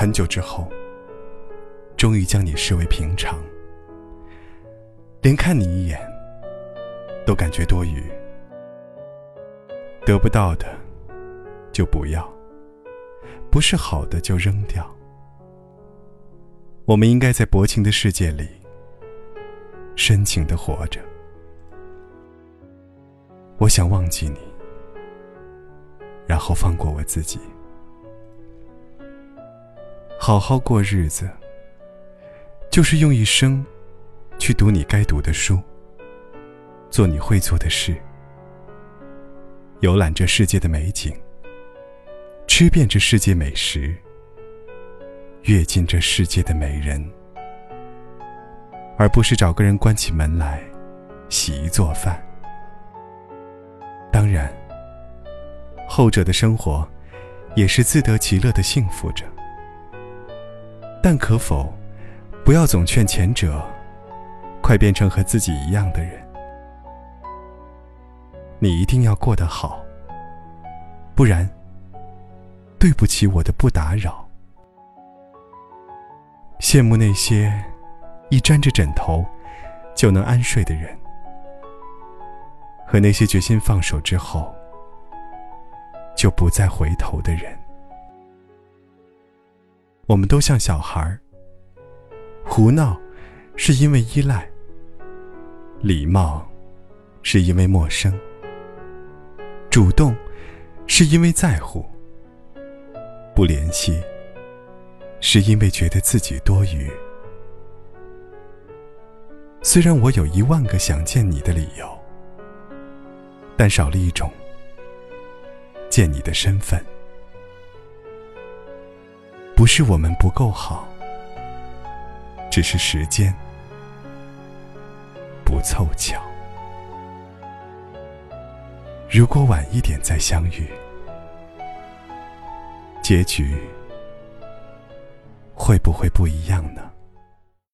很久之后，终于将你视为平常，连看你一眼都感觉多余。得不到的就不要，不是好的就扔掉。我们应该在薄情的世界里深情的活着。我想忘记你，然后放过我自己，好好过日子，就是用一生去读你该读的书，做你会做的事，游览这世界的美景，吃遍这世界美食，阅尽这世界的美人，而不是找个人关起门来洗衣做饭。当然，后者的生活也是自得其乐的幸福着。但可否不要总劝前者快变成和自己一样的人？你一定要过得好，不然对不起我的不打扰。羡慕那些一沾着枕头就能安睡的人。和那些决心放手之后就不再回头的人，我们都像小孩儿，胡闹是因为依赖，礼貌是因为陌生，主动是因为在乎，不联系是因为觉得自己多余。虽然我有一万个想见你的理由。但少了一种见你的身份，是我们不够好，只是时间不凑巧。如果晚一点再相遇，结局会不会不一样呢？